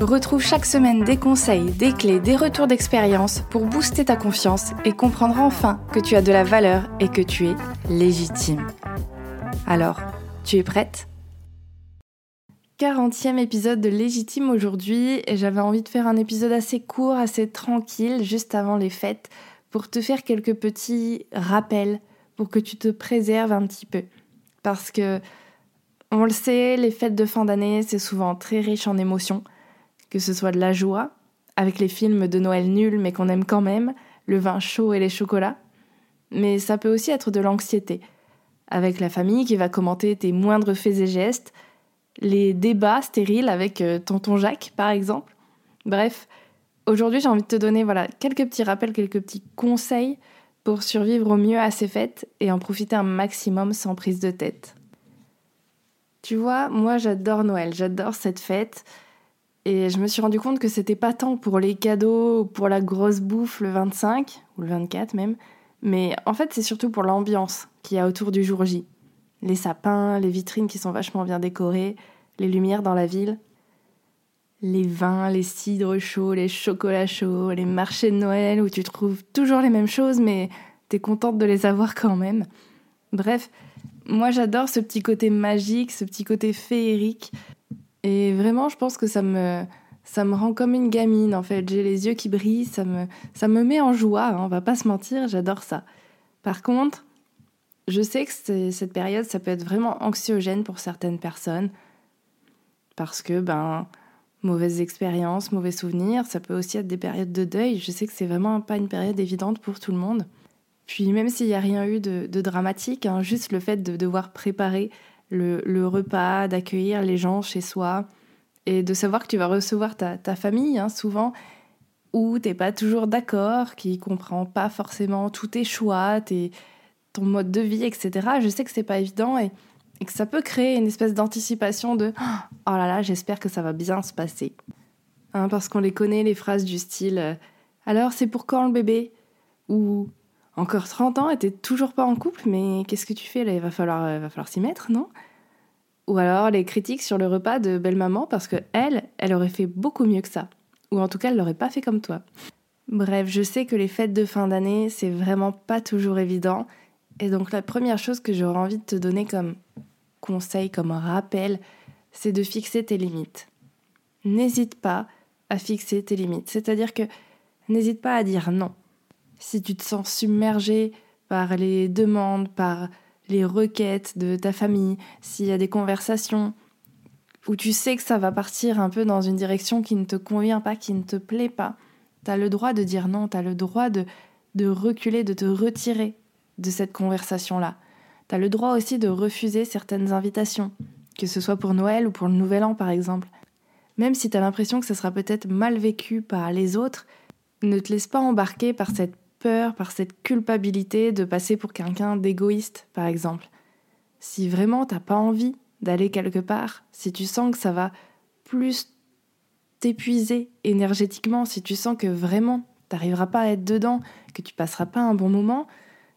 Retrouve chaque semaine des conseils, des clés, des retours d'expérience pour booster ta confiance et comprendre enfin que tu as de la valeur et que tu es légitime. Alors, tu es prête? 40e épisode de Légitime aujourd'hui et j'avais envie de faire un épisode assez court, assez tranquille, juste avant les fêtes, pour te faire quelques petits rappels, pour que tu te préserves un petit peu. Parce que, on le sait, les fêtes de fin d'année, c'est souvent très riche en émotions que ce soit de la joie, avec les films de Noël nuls mais qu'on aime quand même, le vin chaud et les chocolats, mais ça peut aussi être de l'anxiété, avec la famille qui va commenter tes moindres faits et gestes, les débats stériles avec euh, tonton Jacques par exemple. Bref, aujourd'hui j'ai envie de te donner voilà quelques petits rappels, quelques petits conseils pour survivre au mieux à ces fêtes et en profiter un maximum sans prise de tête. Tu vois, moi j'adore Noël, j'adore cette fête. Et je me suis rendu compte que c'était pas tant pour les cadeaux ou pour la grosse bouffe le 25, ou le 24 même, mais en fait c'est surtout pour l'ambiance qu'il y a autour du jour J. Les sapins, les vitrines qui sont vachement bien décorées, les lumières dans la ville, les vins, les cidres chauds, les chocolats chauds, les marchés de Noël où tu trouves toujours les mêmes choses mais t'es contente de les avoir quand même. Bref, moi j'adore ce petit côté magique, ce petit côté féerique et vraiment, je pense que ça me, ça me rend comme une gamine, en fait. J'ai les yeux qui brillent, ça me, ça me met en joie, hein, on va pas se mentir, j'adore ça. Par contre, je sais que cette période, ça peut être vraiment anxiogène pour certaines personnes. Parce que, ben, mauvaises expériences, mauvais souvenirs, ça peut aussi être des périodes de deuil. Je sais que c'est vraiment pas une période évidente pour tout le monde. Puis même s'il n'y a rien eu de, dramatique, hein, juste le fait de devoir préparer le, repas, d'accueillir les gens chez soi et de savoir que tu vas recevoir ta, famille hein, souvent où t'es pas toujours d'accord, qui comprend pas forcément tous tes choix, tes, ton mode de vie, etc. Je sais que c'est pas évident et, que ça peut créer une espèce d'anticipation de oh là là, j'espère que ça va bien se passer. Hein, parce qu'on les connaît, les phrases du style euh, Alors c'est pour quand le bébé? Ou encore 30 ans et t'es toujours pas en couple, mais qu'est-ce que tu fais là? Il va falloir, euh, va falloir s'y mettre, non? Ou alors les critiques sur le repas de belle-maman parce que elle, elle aurait fait beaucoup mieux que ça. Ou en tout cas, elle l'aurait pas fait comme toi. Bref, je sais que les fêtes de fin d'année, c'est vraiment pas toujours évident. Et donc la première chose que j'aurais envie de te donner comme conseil, comme rappel, c'est de fixer tes limites. N'hésite pas à fixer tes limites. C'est-à-dire que n'hésite pas à dire non si tu te sens submergé par les demandes, par les requêtes de ta famille, s'il y a des conversations où tu sais que ça va partir un peu dans une direction qui ne te convient pas, qui ne te plaît pas, tu as le droit de dire non, tu as le droit de, de reculer, de te retirer de cette conversation-là. Tu as le droit aussi de refuser certaines invitations, que ce soit pour Noël ou pour le Nouvel An par exemple. Même si tu as l'impression que ce sera peut-être mal vécu par les autres, ne te laisse pas embarquer par cette peur, par cette culpabilité de passer pour quelqu'un d'égoïste, par exemple. Si vraiment t'as pas envie d'aller quelque part, si tu sens que ça va plus t'épuiser énergétiquement, si tu sens que vraiment t'arriveras pas à être dedans, que tu passeras pas un bon moment,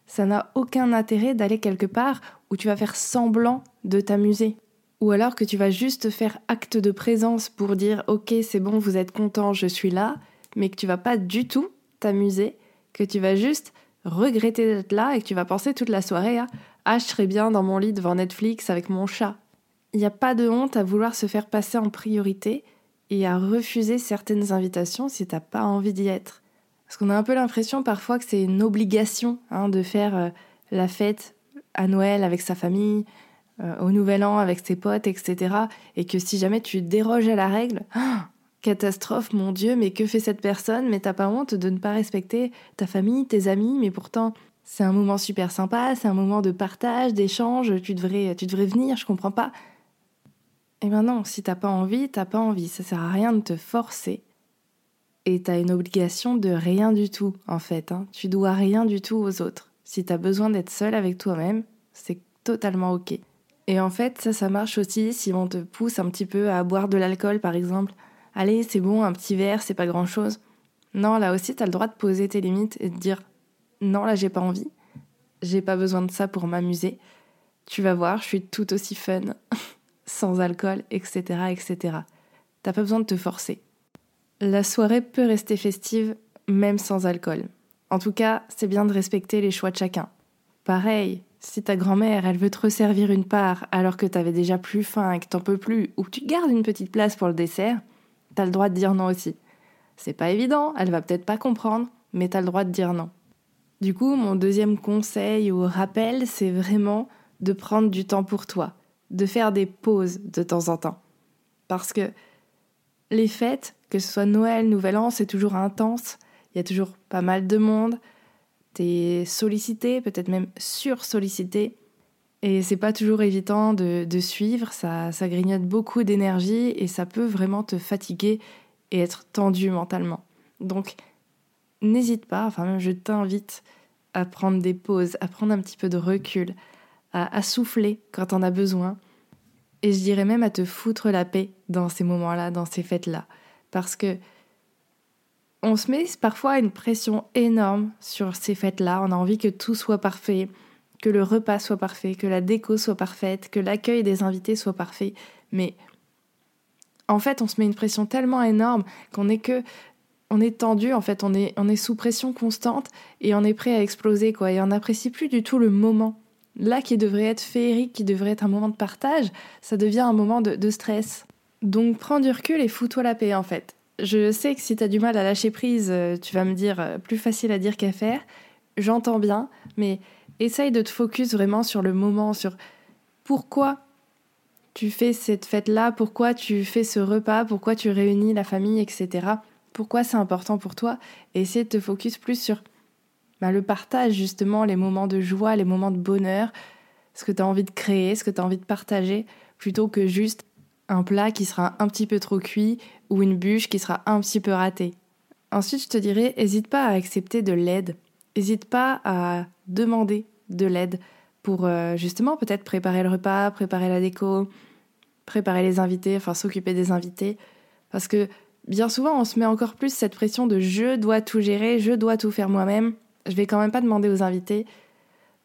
ça n'a aucun intérêt d'aller quelque part où tu vas faire semblant de t'amuser. Ou alors que tu vas juste faire acte de présence pour dire ok c'est bon vous êtes content je suis là, mais que tu vas pas du tout t'amuser que tu vas juste regretter d'être là et que tu vas penser toute la soirée à Ah, je serais bien dans mon lit devant Netflix avec mon chat. Il n'y a pas de honte à vouloir se faire passer en priorité et à refuser certaines invitations si t'as pas envie d'y être. Parce qu'on a un peu l'impression parfois que c'est une obligation hein, de faire euh, la fête à Noël avec sa famille, euh, au Nouvel An avec ses potes, etc. Et que si jamais tu déroges à la règle, Catastrophe, mon Dieu, mais que fait cette personne? Mais t'as pas honte de ne pas respecter ta famille, tes amis, mais pourtant c'est un moment super sympa, c'est un moment de partage, d'échange, tu devrais, venir, je comprends pas. Eh ben non, si t'as pas envie, t'as pas envie, ça sert à rien de te forcer. et t'as une obligation de rien du tout, en fait. Hein. Tu dois rien du tout aux autres. Si t'as besoin d'être seul avec toi-même, c'est totalement ok. Et en fait, ça, ça marche aussi si on te pousse un petit peu à boire de l'alcool, par exemple. Allez, c'est bon, un petit verre, c'est pas grand-chose. Non, là aussi, t'as le droit de poser tes limites et de dire non, là, j'ai pas envie. J'ai pas besoin de ça pour m'amuser. Tu vas voir, je suis tout aussi fun, sans alcool, etc., etc. T'as pas besoin de te forcer. La soirée peut rester festive, même sans alcool. En tout cas, c'est bien de respecter les choix de chacun. Pareil, si ta grand-mère, elle veut te resservir une part alors que t'avais déjà plus faim et que t'en peux plus, ou que tu gardes une petite place pour le dessert, t'as le droit de dire non aussi. C'est pas évident, elle va peut-être pas comprendre, mais t'as le droit de dire non. Du coup, mon deuxième conseil ou rappel, c'est vraiment de prendre du temps pour toi, de faire des pauses de temps en temps. Parce que les fêtes, que ce soit Noël, Nouvel An, c'est toujours intense, il y a toujours pas mal de monde, t'es sollicité, peut-être même sur-sollicité, et c'est pas toujours évident de, suivre, ça, ça grignote beaucoup d'énergie et ça peut vraiment te fatiguer et être tendu mentalement. Donc, n'hésite pas, enfin même je t'invite à prendre des pauses, à prendre un petit peu de recul, à, souffler quand on a besoin. Et je dirais même à te foutre la paix dans ces moments-là, dans ces fêtes-là. Parce que on se met parfois une pression énorme sur ces fêtes-là. On a envie que tout soit parfait, que le repas soit parfait, que la déco soit parfaite, que l'accueil des invités soit parfait. Mais en fait, on se met une pression tellement énorme qu'on est que on est tendu, en fait, on est, on est sous pression constante et on est prêt à exploser, quoi. Et on n'apprécie plus du tout le moment. Là, qui devrait être féerique, qui devrait être un moment de partage, ça devient un moment de, stress. Donc prends du recul et fous-toi la paix, en fait. Je sais que si tu as du mal à lâcher prise, euh, tu vas me dire euh, plus facile à dire qu'à faire. J'entends bien, mais essaye de te focus vraiment sur le moment, sur pourquoi tu fais cette fête-là, pourquoi tu fais ce repas, pourquoi tu réunis la famille, etc pourquoi c'est important pour toi? Et essayer de te focus plus sur bah, le partage, justement, les moments de joie, les moments de bonheur, ce que tu as envie de créer, ce que tu as envie de partager, plutôt que juste un plat qui sera un petit peu trop cuit ou une bûche qui sera un petit peu ratée. Ensuite, je te dirais, n'hésite pas à accepter de l'aide. N'hésite pas à demander de l'aide pour euh, justement peut-être préparer le repas, préparer la déco, préparer les invités, enfin s'occuper des invités. Parce que bien souvent, on se met encore plus cette pression de je dois tout gérer, je dois tout faire moi-même. Je vais quand même pas demander aux invités.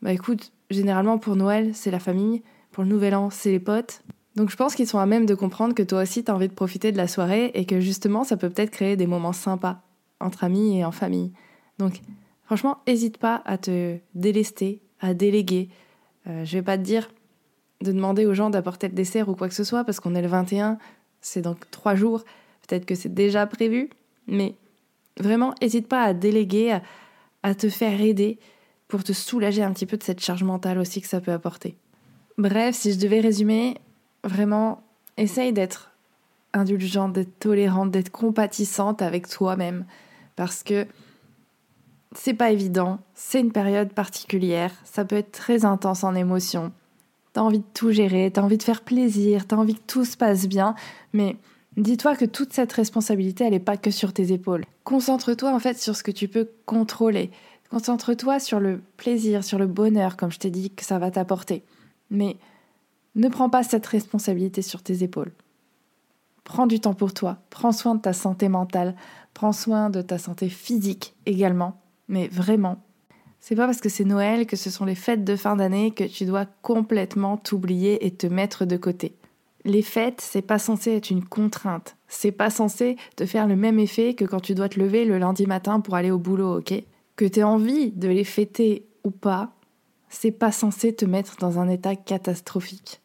Bah écoute, généralement pour Noël, c'est la famille, pour le Nouvel An, c'est les potes. Donc je pense qu'ils sont à même de comprendre que toi aussi, tu as envie de profiter de la soirée et que justement, ça peut peut-être créer des moments sympas entre amis et en famille. Donc franchement, n'hésite pas à te délester, à déléguer. Euh, je vais pas te dire de demander aux gens d'apporter le dessert ou quoi que ce soit parce qu'on est le 21, c'est donc trois jours. Peut-être que c'est déjà prévu, mais vraiment, n'hésite pas à déléguer, à, te faire aider pour te soulager un petit peu de cette charge mentale aussi que ça peut apporter. Bref, si je devais résumer, vraiment, essaye d'être indulgente, d'être tolérante, d'être compatissante avec toi-même. Parce que c'est pas évident, c'est une période particulière, ça peut être très intense en émotion. T'as envie de tout gérer, t'as envie de faire plaisir, t'as envie que tout se passe bien, mais Dis-toi que toute cette responsabilité, elle n'est pas que sur tes épaules. Concentre-toi en fait sur ce que tu peux contrôler. Concentre-toi sur le plaisir, sur le bonheur, comme je t'ai dit que ça va t'apporter. Mais ne prends pas cette responsabilité sur tes épaules. Prends du temps pour toi, prends soin de ta santé mentale, prends soin de ta santé physique également, mais vraiment. C'est pas parce que c'est Noël, que ce sont les fêtes de fin d'année que tu dois complètement t'oublier et te mettre de côté. Les fêtes, c'est pas censé être une contrainte. C'est pas censé te faire le même effet que quand tu dois te lever le lundi matin pour aller au boulot, ok? Que tu aies envie de les fêter ou pas, c'est pas censé te mettre dans un état catastrophique.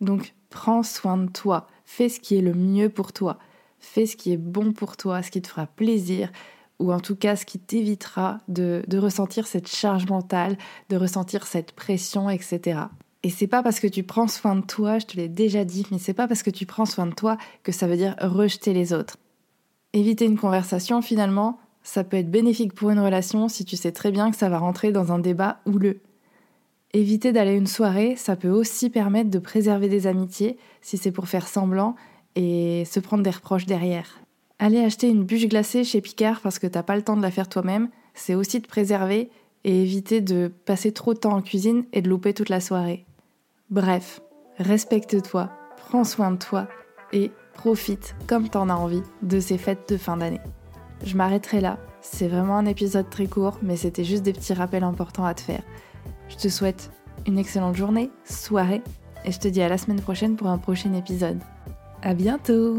Donc prends soin de toi, fais ce qui est le mieux pour toi, fais ce qui est bon pour toi, ce qui te fera plaisir, ou en tout cas ce qui t'évitera de, de ressentir cette charge mentale, de ressentir cette pression, etc. Et c'est pas parce que tu prends soin de toi, je te l'ai déjà dit, mais c'est pas parce que tu prends soin de toi que ça veut dire rejeter les autres. Éviter une conversation, finalement, ça peut être bénéfique pour une relation si tu sais très bien que ça va rentrer dans un débat houleux. Éviter d'aller à une soirée, ça peut aussi permettre de préserver des amitiés si c'est pour faire semblant et se prendre des reproches derrière. Aller acheter une bûche glacée chez Picard parce que t'as pas le temps de la faire toi-même, c'est aussi te préserver et éviter de passer trop de temps en cuisine et de louper toute la soirée. Bref, respecte-toi, prends soin de toi et profite comme t'en as envie de ces fêtes de fin d'année. Je m'arrêterai là, c'est vraiment un épisode très court, mais c'était juste des petits rappels importants à te faire. Je te souhaite une excellente journée, soirée, et je te dis à la semaine prochaine pour un prochain épisode. À bientôt!